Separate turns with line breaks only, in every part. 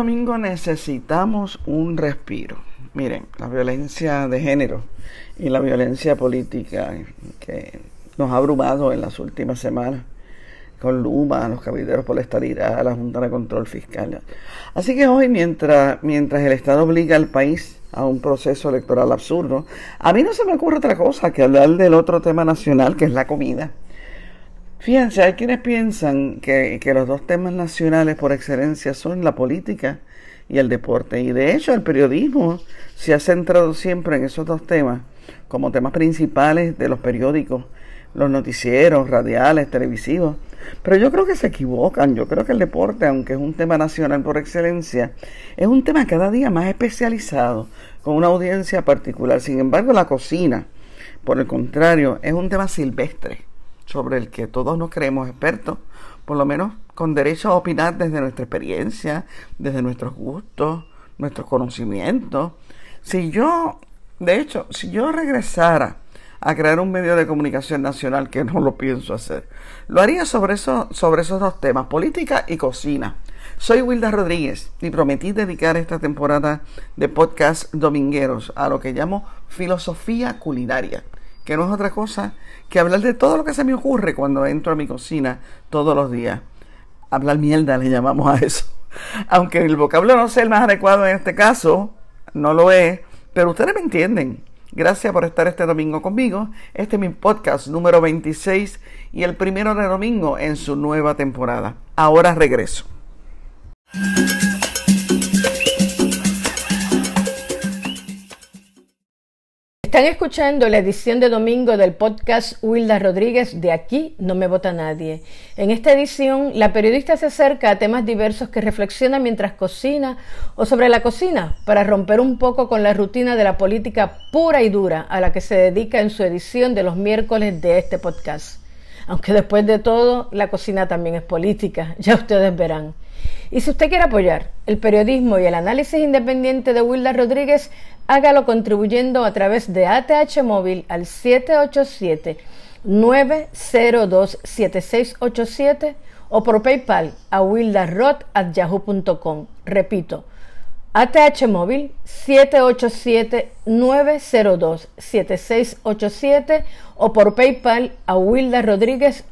Domingo necesitamos un respiro. Miren, la violencia de género y la violencia política que nos ha abrumado en las últimas semanas con Luma, los cabilderos por la estadidad, la Junta de Control Fiscal. Así que hoy, mientras, mientras el Estado obliga al país a un proceso electoral absurdo, a mí no se me ocurre otra cosa que hablar del otro tema nacional, que es la comida. Fíjense, hay quienes piensan que, los dos temas nacionales por excelencia son la política y el deporte. Y de hecho el periodismo se ha centrado siempre en esos dos temas como temas principales de los periódicos, los noticieros, radiales, televisivos. Pero yo creo que se equivocan. Yo creo que el deporte, aunque es un tema nacional por excelencia, es un tema cada día más especializado, con una audiencia particular. Sin embargo, la cocina, por el contrario, es un tema silvestre sobre el que todos nos creemos expertos, por lo menos con derecho a opinar desde nuestra experiencia, desde nuestros gustos, nuestros conocimientos. Si yo, de hecho, si yo regresara a crear un medio de comunicación nacional, que no lo pienso hacer, lo haría sobre, eso, sobre esos dos temas, política y cocina. Soy Wilda Rodríguez y prometí dedicar esta temporada de podcast domingueros a lo que llamo filosofía culinaria que no es otra cosa que hablar de todo lo que se me ocurre cuando entro a mi cocina todos los días. Hablar mierda le llamamos a eso. Aunque el vocablo no sea el más adecuado en este caso, no lo es, pero ustedes me entienden. Gracias por estar este domingo conmigo. Este es mi podcast número 26 y el primero de domingo en su nueva temporada. Ahora regreso.
Están escuchando la edición de domingo del podcast Wilda Rodríguez de Aquí no me vota nadie. En esta edición, la periodista se acerca a temas diversos que reflexiona mientras cocina o sobre la cocina para romper un poco con la rutina de la política pura y dura a la que se dedica en su edición de los miércoles de este podcast. Aunque después de todo, la cocina también es política, ya ustedes verán. Y si usted quiere apoyar el periodismo y el análisis independiente de Wilda Rodríguez, hágalo contribuyendo a través de ATH Móvil al 787-902-7687 o por PayPal a wildarrod.yahoo.com. Repito, ATH Móvil 787-902-7687 o por PayPal a Wilda Rodríguez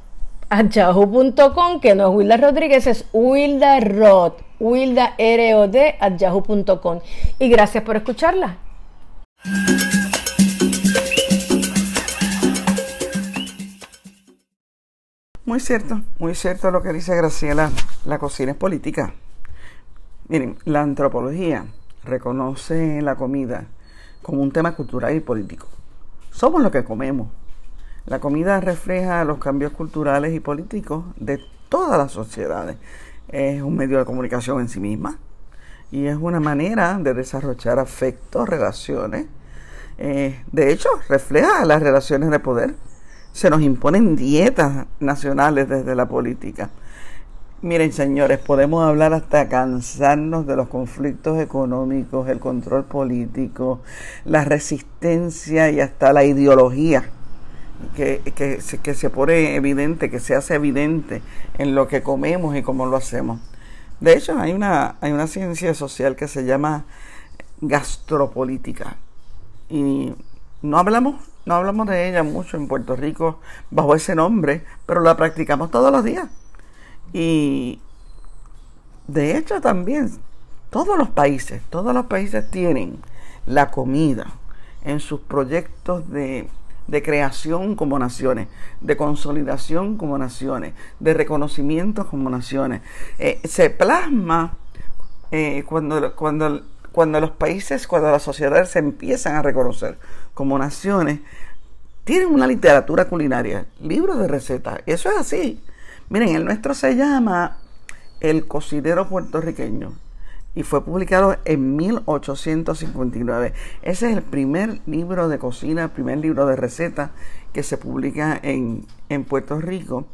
a yahoo.com, que no es Wilda Rodríguez, es Wilda Rod, Wilda. Y gracias por escucharla.
Muy cierto, muy cierto lo que dice Graciela. La cocina es política. Miren, la antropología reconoce la comida como un tema cultural y político. Somos lo que comemos. La comida refleja los cambios culturales y políticos de todas las sociedades. Es un medio de comunicación en sí misma y es una manera de desarrollar afectos, relaciones. Eh, de hecho, refleja las relaciones de poder. Se nos imponen dietas nacionales desde la política. Miren, señores, podemos hablar hasta cansarnos de los conflictos económicos, el control político, la resistencia y hasta la ideología que, que, que se pone evidente, que se hace evidente en lo que comemos y cómo lo hacemos. De hecho, hay una, hay una ciencia social que se llama gastropolítica y no hablamos, no hablamos de ella mucho en Puerto Rico bajo ese nombre, pero la practicamos todos los días. Y de hecho también todos los países, todos los países tienen la comida en sus proyectos de de creación como naciones, de consolidación como naciones, de reconocimiento como naciones. Eh, se plasma eh, cuando, cuando, cuando los países, cuando las sociedades se empiezan a reconocer como naciones, tienen una literatura culinaria, libros de recetas. Eso es así. Miren, el nuestro se llama El cocinero puertorriqueño y fue publicado en 1859. Ese es el primer libro de cocina, el primer libro de recetas que se publica en, Puerto Rico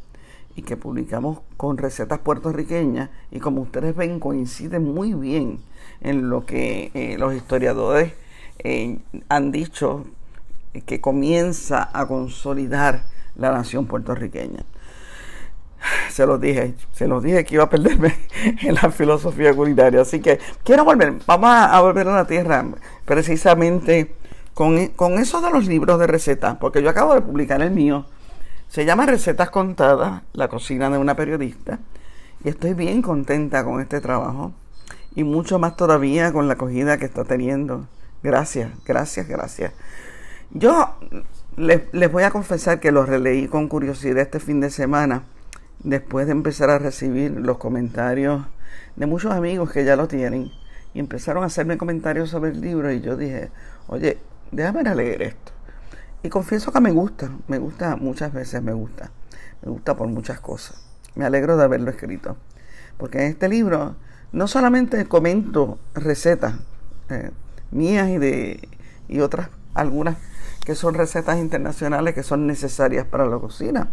y que publicamos con recetas puertorriqueñas y como ustedes ven coincide muy bien en lo que eh, los historiadores eh, han dicho que comienza a consolidar la nación puertorriqueña. se los dije, se los dije que iba a perderme en la filosofía culinaria. Así que quiero volver, vamos a, volver a la tierra precisamente con, con eso de los libros de recetas, porque yo acabo de publicar el mío. Se llama Recetas Contadas, la cocina de una periodista. Y estoy bien contenta con este trabajo y mucho más todavía con la acogida que está teniendo. Gracias, gracias, gracias. Yo les, les, voy a confesar que lo releí con curiosidad este fin de semana, después de empezar a recibir los comentarios de muchos amigos que ya lo tienen, y empezaron a hacerme comentarios sobre el libro, y yo dije, oye, déjame leer esto. Y confieso que me gusta, me gusta, muchas veces me gusta, me gusta por muchas cosas. Me alegro de haberlo escrito, porque en este libro no solamente comento recetas eh, mías y de y otras, algunas que son recetas internacionales que son necesarias para la cocina.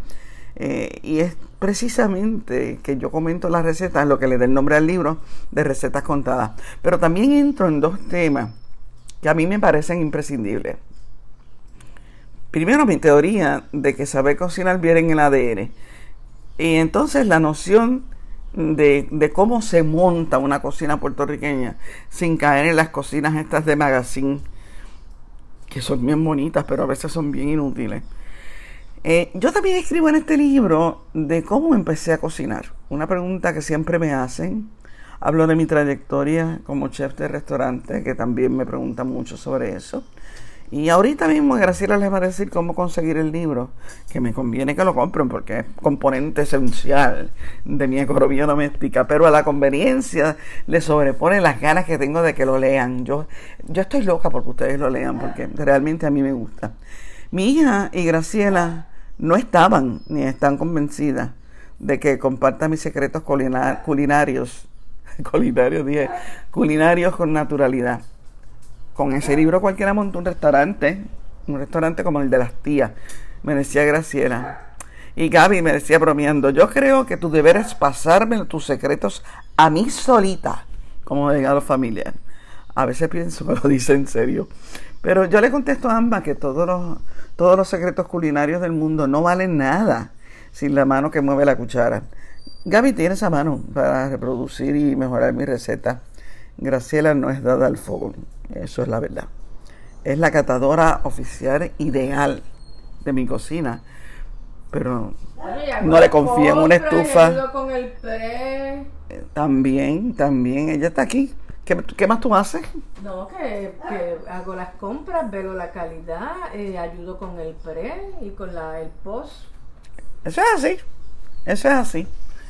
Eh, y es precisamente que yo comento las recetas, lo que le da el nombre al libro de recetas contadas. Pero también entro en dos temas que a mí me parecen imprescindibles. Primero, mi teoría de que saber cocinar viene en el ADN. Y entonces la noción de, de, cómo se monta una cocina puertorriqueña sin caer en las cocinas estas de magazine que son bien bonitas, pero a veces son bien inútiles. Eh, yo también escribo en este libro de cómo empecé a cocinar. Una pregunta que siempre me hacen. Hablo de mi trayectoria como chef de restaurante, que también me preguntan mucho sobre eso. Y ahorita mismo Graciela les va a decir cómo conseguir el libro, que me conviene que lo compren porque es componente esencial de mi economía doméstica, pero a la conveniencia le sobrepone las ganas que tengo de que lo lean. Yo, yo estoy loca porque ustedes lo lean, porque realmente a mí me gusta. Mi hija y Graciela no estaban ni están convencidas de que comparta mis secretos culinarios, culinarios, dije, culinarios con naturalidad con ese libro cualquiera monta un restaurante, un restaurante como el de las tías, me decía Graciela. Y Gaby me decía bromeando, yo creo que tu deber es pasarme tus secretos a mí solita, como legado familiar. A veces pienso que lo dice en serio. Pero yo le contesto a ambas que todos los, todos los secretos culinarios del mundo no valen nada sin la mano que mueve la cuchara. Gaby tiene esa mano para reproducir y mejorar mi receta. Graciela no es dada al fuego. Eso es la verdad. Es la catadora oficial ideal de mi cocina. Pero no le confío en una estufa. También, también. Ella está aquí. ¿Qué, más tú haces?
No, que, hago las compras, veo la calidad, eh, ayudo con el pre y con la, el post.
Eso es así. Eso es así.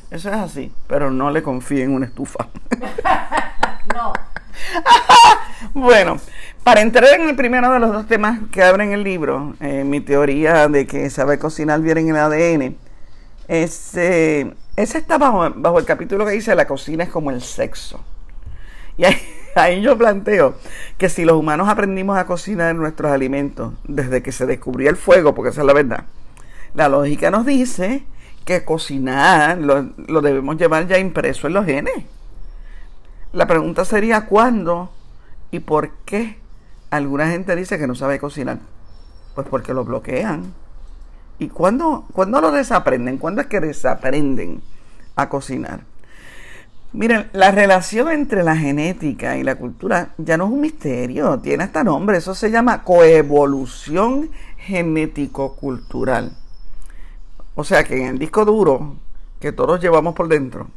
Eso es así. Pero no le confío en una estufa.
no.
bueno, para entrar en el primero de los dos temas que abren el libro, eh, mi teoría de que saber cocinar viene en el ADN, ese, ese está bajo, bajo, el capítulo que dice la cocina es como el sexo. Y ahí, ahí yo planteo que si los humanos aprendimos a cocinar nuestros alimentos desde que se descubrió el fuego, porque esa es la verdad, la lógica nos dice que cocinar lo, lo debemos llevar ya impreso en los genes. La pregunta sería cuándo y por qué alguna gente dice que no sabe cocinar. Pues porque lo bloquean. ¿Y cuándo, cuándo lo desaprenden? ¿Cuándo es que desaprenden a cocinar? Miren, la relación entre la genética y la cultura ya no es un misterio, tiene hasta nombre, eso se llama coevolución genético-cultural. O sea que en el disco duro que todos llevamos por dentro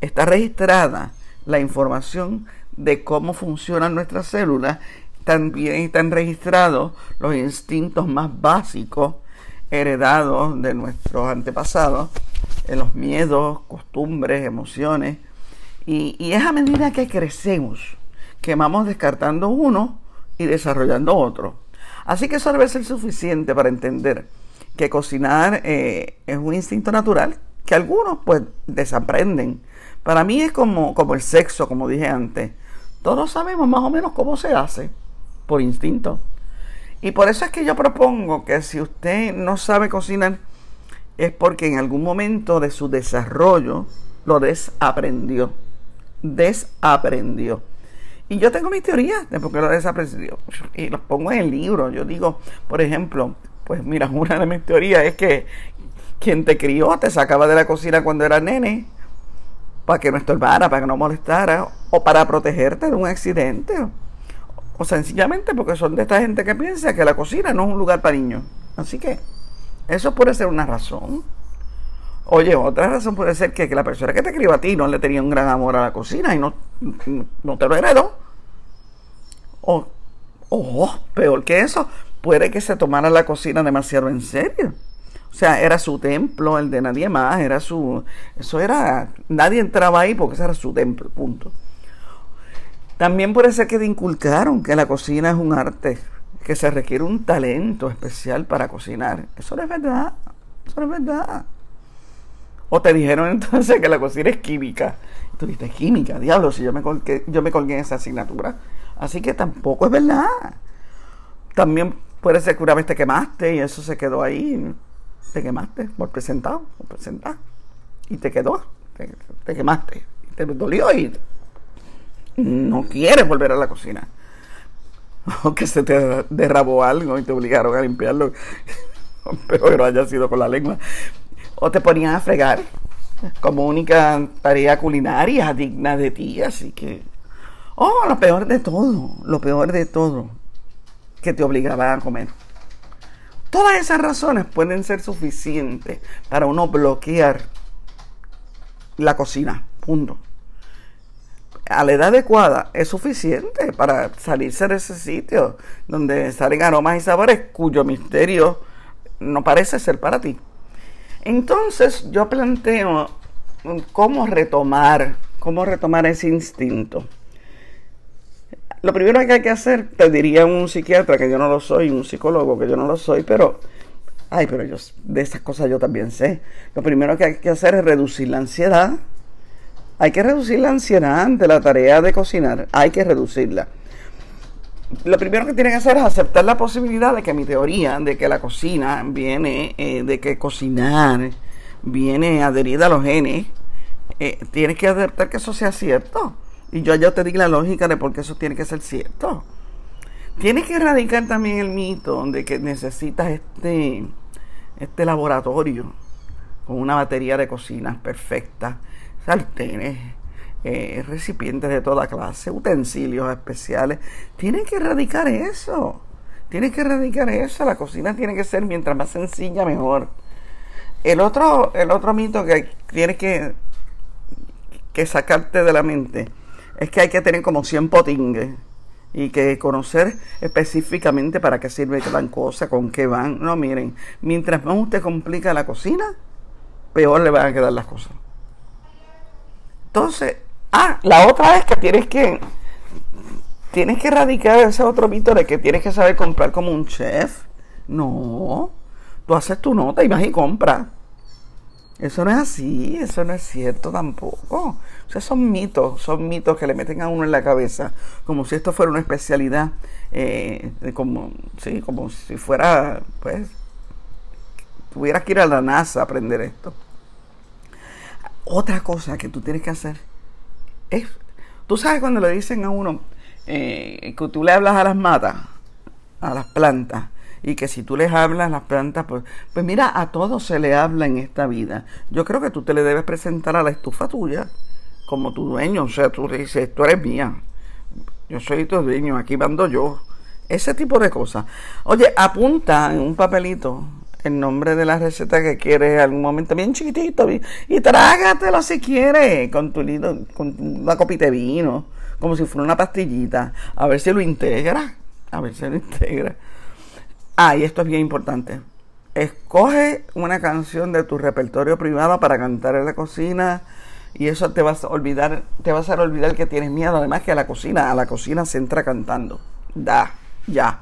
está registrada la información de cómo funcionan nuestras células, también están registrados los instintos más básicos heredados de nuestros antepasados, en los miedos, costumbres, emociones. Y, y es a medida que crecemos que vamos descartando uno y desarrollando otro. Así que eso debe ser suficiente para entender que cocinar eh, es un instinto natural que algunos pues desaprenden para mí es como, como el sexo, como dije antes. Todos sabemos más o menos cómo se hace, por instinto. Y por eso es que yo propongo que si usted no sabe cocinar, es porque en algún momento de su desarrollo lo desaprendió. Desaprendió. Y yo tengo mis teorías de por qué lo desaprendió. Y los pongo en el libro. Yo digo, por ejemplo, pues mira, una de mis teorías es que quien te crió te sacaba de la cocina cuando era nene para que no estorbara, para que no molestara, o para protegerte de un accidente, o sencillamente porque son de esta gente que piensa que la cocina no es un lugar para niños. Así que eso puede ser una razón. Oye, otra razón puede ser que, la persona que te crió a ti no le tenía un gran amor a la cocina y no, no te lo heredó. O, o, peor que eso, puede que se tomara la cocina demasiado en serio. O sea, era su templo, el de nadie más, era su... Eso era... Nadie entraba ahí porque ese era su templo, punto. También puede ser que te inculcaron que la cocina es un arte, que se requiere un talento especial para cocinar. Eso no es verdad, eso no es verdad. O te dijeron entonces que la cocina es química. tú dices, química, diablo, si yo me colgué, yo me colgué en esa asignatura. Así que tampoco es verdad. También puede ser que una vez te quemaste y eso se quedó ahí te quemaste por presentado, por presentar. Y te quedó, te, quemaste, te dolió y no quieres volver a la cocina. O que se te derrabó algo y te obligaron a limpiarlo, pero haya sido con la lengua. O te ponían a fregar como única tarea culinaria digna de ti, así que... Oh, lo peor de todo, lo peor de todo, que te obligaban a comer. Todas esas razones pueden ser suficientes para uno bloquear la cocina. Punto. A la edad adecuada es suficiente para salirse de ese sitio donde salen aromas y sabores cuyo misterio no parece ser para ti. Entonces yo planteo cómo retomar, cómo retomar ese instinto. Lo primero que hay que hacer, te diría un psiquiatra, que yo no lo soy, un psicólogo, que yo no lo soy, pero, ay, pero yo, de esas cosas yo también sé. Lo primero que hay que hacer es reducir la ansiedad. Hay que reducir la ansiedad ante la tarea de cocinar. Hay que reducirla. Lo primero que tienen que hacer es aceptar la posibilidad de que mi teoría de que la cocina viene, eh, de que cocinar viene adherida a los genes, eh, tienes que aceptar que eso sea cierto. Y yo ya te di la lógica de por qué eso tiene que ser cierto. Tienes que erradicar también el mito de que necesitas este, este laboratorio con una batería de cocinas perfecta, sartenes, eh, recipientes de toda clase, utensilios especiales. Tienes que erradicar eso. Tienes que erradicar eso. La cocina tiene que ser mientras más sencilla, mejor. El otro, el otro mito que tienes que, que sacarte de la mente es que hay que tener como 100 potingues y que conocer específicamente para qué sirve cada cosa, con qué van. No, miren, mientras más usted complica la cocina, peor le van a quedar las cosas. Entonces, ah, la otra es que tienes que tienes que erradicar ese otro mito de que tienes que saber comprar como un chef. No, tú haces tu nota y vas y compras. Eso no es así, eso no es cierto tampoco. O sea, son mitos, son mitos que le meten a uno en la cabeza, como si esto fuera una especialidad, eh, como, sí, como si fuera, pues, tuvieras que ir a la NASA a aprender esto. Otra cosa que tú tienes que hacer es, tú sabes cuando le dicen a uno eh, que tú le hablas a las matas, a las plantas, y que si tú les hablas las plantas, pues, pues mira, a todos se le habla en esta vida. Yo creo que tú te le debes presentar a la estufa tuya como tu dueño, o sea, tú le dices, tú eres mía, yo soy tu dueño, aquí mando yo. Ese tipo de cosas. Oye, apunta en un papelito el nombre de la receta que quieres en algún momento, bien chiquitito, y trágatelo si quieres, con tu con una copita de vino, como si fuera una pastillita, a ver si lo integra, a ver si lo integra. Ah, y esto es bien importante. Escoge una canción de tu repertorio privado para cantar en la cocina y eso te vas a olvidar, te vas a olvidar que tienes miedo. Además que a la cocina, a la cocina se entra cantando. Da, ya.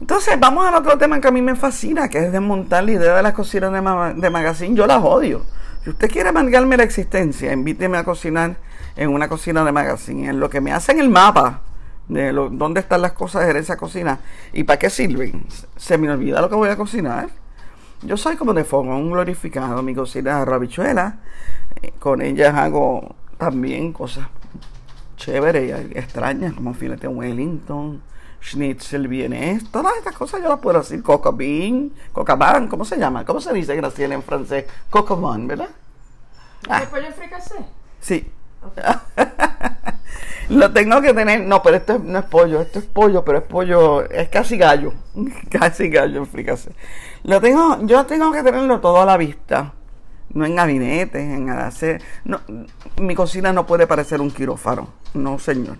Entonces, vamos al otro tema que a mí me fascina, que es desmontar la idea de las cocinas de, de magazine. Yo las odio. Si usted quiere amargarme la existencia, invíteme a cocinar en una cocina de magazine. En lo que me hacen el mapa de dónde están las cosas en esa cocina y para qué sirven. Se me olvida lo que voy a cocinar. Yo soy como de un glorificado. Mi cocina es rabichuela. Eh, con ellas hago también cosas chéveres y extrañas como filete Wellington, schnitzel viene, todas estas cosas yo las puedo decir, coco bean, coca bean, ¿cómo se llama? ¿Cómo se dice Graciela en francés? Coco bean, ¿verdad?
Ah. pollo fricasé?
Sí. Lo tengo que tener, no, pero esto no es pollo, esto es pollo, pero es pollo, es casi gallo, casi gallo fricase. Lo tengo, yo tengo que tenerlo todo a la vista, no en gabinetes, en hacer, no, mi cocina no puede parecer un quirófano, no señor.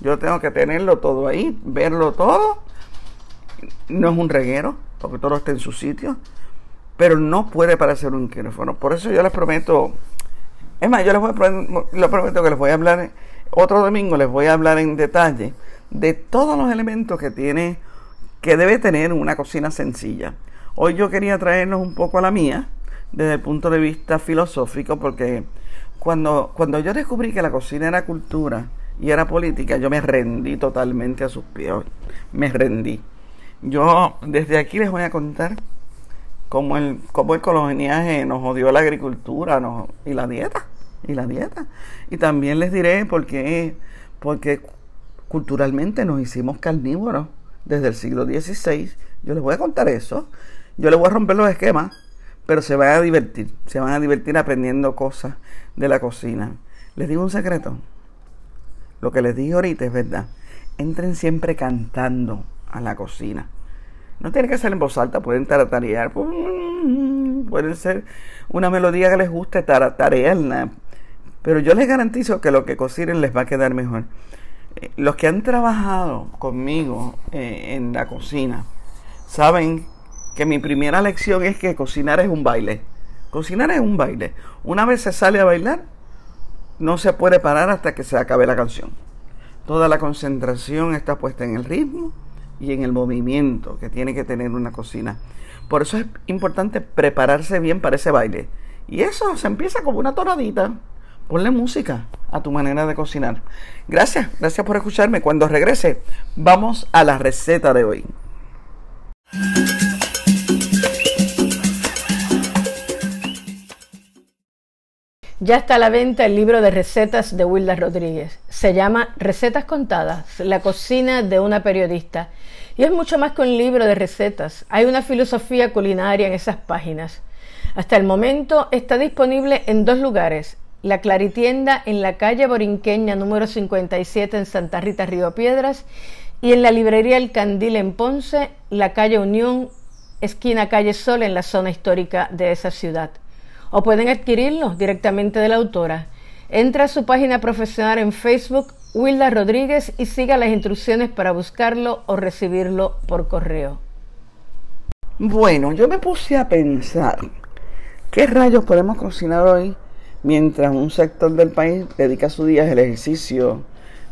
Yo tengo que tenerlo todo ahí, verlo todo. No es un reguero, porque todo está en su sitio, pero no puede parecer un quirófano. Por eso yo les prometo, es más, yo les, voy a, les prometo que les voy a hablar otro domingo les voy a hablar en detalle de todos los elementos que tiene, que debe tener una cocina sencilla. Hoy yo quería traernos un poco a la mía, desde el punto de vista filosófico, porque cuando, cuando yo descubrí que la cocina era cultura y era política, yo me rendí totalmente a sus pies. Me rendí. Yo desde aquí les voy a contar cómo el, cómo el coloniaje nos odió la agricultura y la dieta y la dieta. Y también les diré por qué, porque culturalmente nos hicimos carnívoros desde el siglo XVI. Yo les voy a contar eso. Yo les voy a romper los esquemas, pero se van a divertir. Se van a divertir aprendiendo cosas de la cocina. Les digo un secreto. Lo que les dije ahorita es verdad. Entren siempre cantando a la cocina. No tiene que ser en voz alta, pueden taratarear, pueden ser una melodía que les guste, tararearla, pero yo les garantizo que lo que cocinen les va a quedar mejor. Eh, los que han trabajado conmigo eh, en la cocina saben que mi primera lección es que cocinar es un baile. Cocinar es un baile. Una vez se sale a bailar, no se puede parar hasta que se acabe la canción. Toda la concentración está puesta en el ritmo y en el movimiento que tiene que tener una cocina. Por eso es importante prepararse bien para ese baile. Y eso se empieza como una toradita. Ponle música a tu manera de cocinar. Gracias, gracias por escucharme. Cuando regrese, vamos a la receta de hoy.
Ya está a la venta el libro de recetas de Wilda Rodríguez. Se llama Recetas Contadas, la cocina de una periodista. Y es mucho más que un libro de recetas. Hay una filosofía culinaria en esas páginas. Hasta el momento está disponible en dos lugares, la Claritienda en la calle Borinqueña número 57 en Santa Rita, Río Piedras, y en la librería El Candil en Ponce, la calle Unión, esquina calle Sol en la zona histórica de esa ciudad. O pueden adquirirlo directamente de la autora. Entra a su página profesional en Facebook, Wilda Rodríguez, y siga las instrucciones para buscarlo o recibirlo por correo.
Bueno, yo me puse a pensar, ¿qué rayos podemos cocinar hoy? Mientras un sector del país dedica su día al ejercicio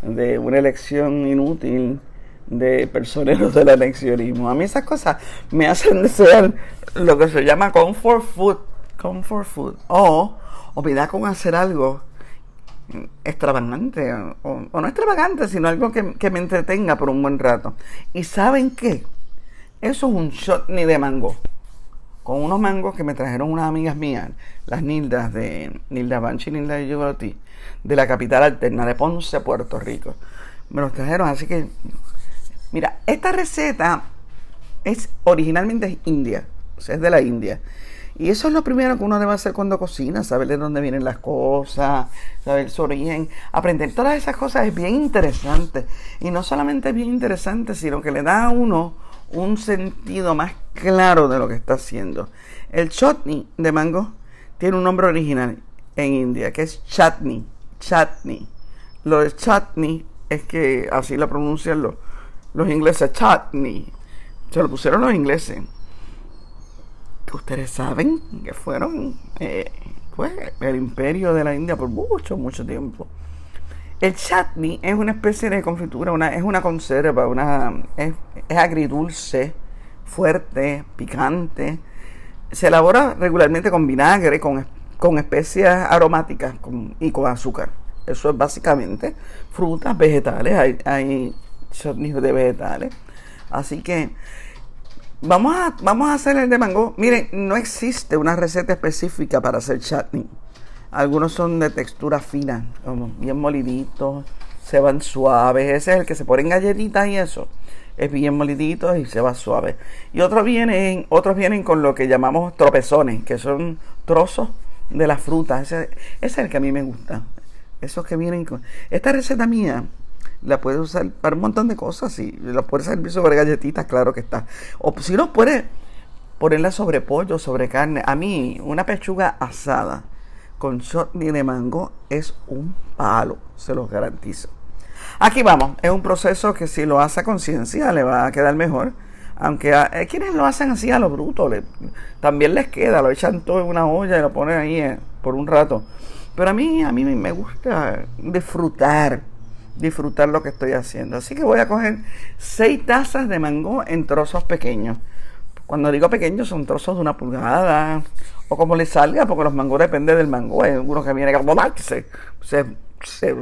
de una elección inútil de personeros del eleccionismo. A mí esas cosas me hacen desear lo que se llama comfort food, comfort food, o, o me da con hacer algo extravagante, o, no extravagante, sino algo que, que, me entretenga por un buen rato. ¿Y saben qué? Eso es un shot ni de mango con unos mangos que me trajeron unas amigas mías, las Nildas de Nilda Banchi y Nilda de de la capital alterna de Ponce, Puerto Rico. Me los trajeron, así que, mira, esta receta es originalmente india, o sea, es de la India. Y eso es lo primero que uno debe hacer cuando cocina, saber de dónde vienen las cosas, saber su origen. Aprender todas esas cosas es bien interesante. Y no solamente es bien interesante, sino que le da a uno un sentido más claro de lo que está haciendo. El chutney de mango tiene un nombre original en India, que es chutney. Chutney. Lo de chutney es que así lo pronuncian los, los ingleses, chutney. Se lo pusieron los ingleses. Ustedes saben que fueron eh, pues, el imperio de la India por mucho, mucho tiempo. El chutney es una especie de confitura, una, es una conserva, una, es, agridulce, fuerte, picante. Se elabora regularmente con vinagre, con, con especias aromáticas y con azúcar. Eso es básicamente frutas, vegetales, hay, hay chutney de vegetales. Así que vamos a, vamos a hacer el de mango. Miren, no existe una receta específica para hacer chutney. Algunos son de textura fina, como bien moliditos, se van suaves. Ese es el que se ponen galletitas y eso. Es bien molidito y se va suave. Y otros vienen, otros vienen con lo que llamamos tropezones, que son trozos de la fruta. Ese, es el que a mí me gusta. Esos que vienen con... Esta receta mía la puedes usar para un montón de cosas. Y la puedes servir sobre galletitas, claro que está. O si no, puedes ponerla sobre pollo, sobre carne. A mí, una pechuga asada con chutney de mango es un palo, se los garantizo. Aquí vamos, es un proceso que si lo hace a conciencia le va a quedar mejor. Aunque a, eh, quienes lo hacen así a lo bruto, también les queda, lo echan todo en una olla y lo ponen ahí eh, por un rato. Pero a mí, a mí me gusta disfrutar, disfrutar lo que estoy haciendo. Así que voy a coger seis tazas de mango en trozos pequeños. Cuando digo pequeños son trozos de una pulgada o como le salga, porque los mangos depende del mango. Hay unos que vienen como se, se, se,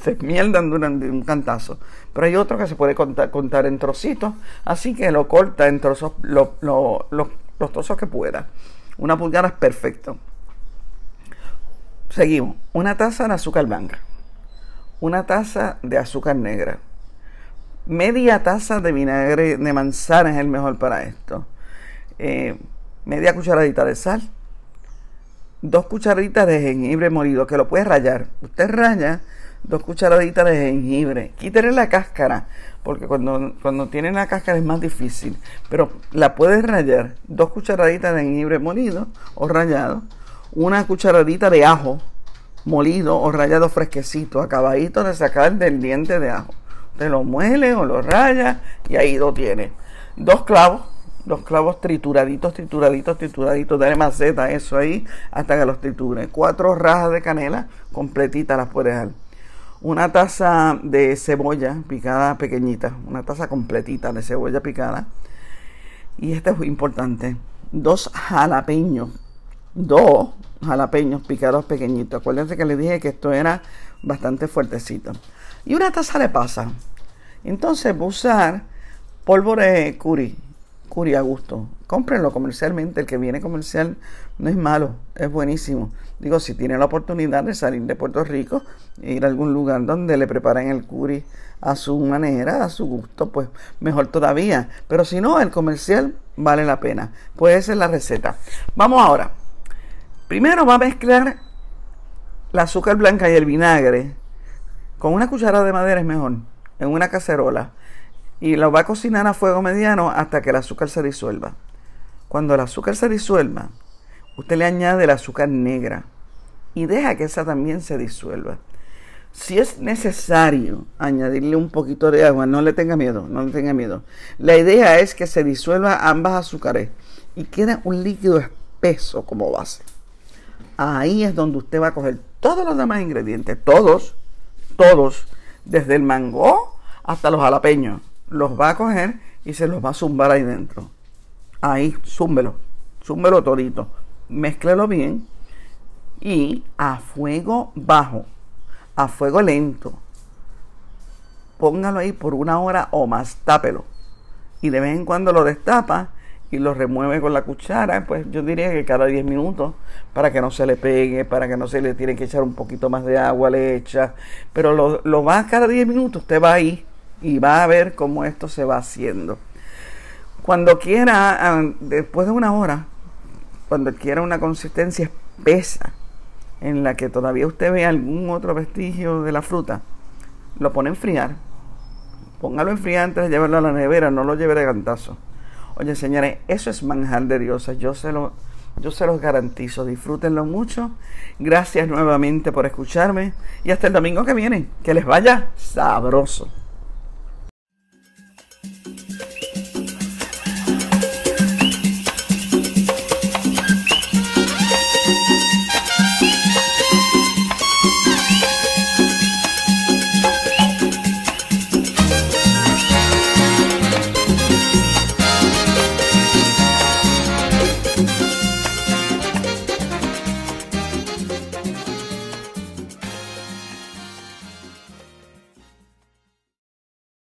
se mierdan durante un cantazo. Pero hay otros que se puede contar, en trocitos, así que lo corta en trozos, lo, los trozos que pueda. Una pulgada es perfecto. Seguimos. Una taza de azúcar blanca. Una taza de azúcar negra. Media taza de vinagre de manzana es el mejor para esto. Eh, media cucharadita de sal. Dos cucharaditas de jengibre molido, que lo puede rayar. Usted raya dos cucharaditas de jengibre. Quítele la cáscara, porque cuando, cuando tiene la cáscara es más difícil. Pero la puede rayar. Dos cucharaditas de jengibre molido o rayado una cucharadita de ajo molido o rallado fresquecito, acabadito de sacar del diente de ajo. Usted lo muele o lo raya y ahí lo tiene. Dos clavos, dos clavos trituraditos, trituraditos, trituraditos. Dale maceta eso ahí hasta que los triture. Cuatro rajas de canela completitas las puede dejar. Una taza de cebolla picada pequeñita, una taza completita de cebolla picada. Y este es importante. Dos jalapeños dos jalapeños picados pequeñitos. Acuérdense que les dije que esto era bastante fuertecito. Y una taza de pasa. Entonces voy a usar polvo de curry, curry a gusto. Cómprenlo comercialmente, el que viene comercial no es malo, es buenísimo. Digo, si tienen la oportunidad de salir de Puerto Rico e ir a algún lugar donde le preparen el curry a su manera, a su gusto, pues mejor todavía. Pero si no, el comercial vale la pena. Pues esa es la receta. Vamos ahora Primero va a mezclar la azúcar blanca y el vinagre con una cucharada de madera es mejor, en una cacerola. Y lo va a cocinar a fuego mediano hasta que el azúcar se disuelva. Cuando el azúcar se disuelva, usted le añade el azúcar negra y deja que esa también se disuelva. Si es necesario añadirle un poquito de agua, no le tenga miedo, no le tenga miedo. La idea es que se disuelva ambas azúcares y queda un líquido espeso como base ahí es donde usted va a coger todos los demás ingredientes, todos, todos, desde el mango hasta los jalapeños, los va a coger y se los va a zumbar ahí dentro. Ahí, zúmbelo, zúmbelo todito, mézclelo bien y a fuego bajo, a fuego lento. Póngalo ahí por una hora o más, tápelo. Y de vez en cuando lo destapa y lo remueve con la cuchara, pues yo diría que cada 10 minutos, para que no se le pegue, para que no se le tiene que echar un poquito más de agua, le echa, pero lo, lo va cada 10 minutos, usted va ahí y va a ver cómo esto se va haciendo. Cuando quiera, ah, después de una hora, cuando quiera una consistencia espesa, en la que todavía usted ve algún otro vestigio de la fruta, lo pone a enfriar. Póngalo a enfriar antes de llevarlo a la nevera, no lo lleve de cantazo. Oye, señores, eso es manjar de Dios. Yo se lo, yo se los garantizo. Disfrútenlo mucho. Gracias nuevamente por escucharme. Y hasta el domingo que viene. Que les vaya sabroso.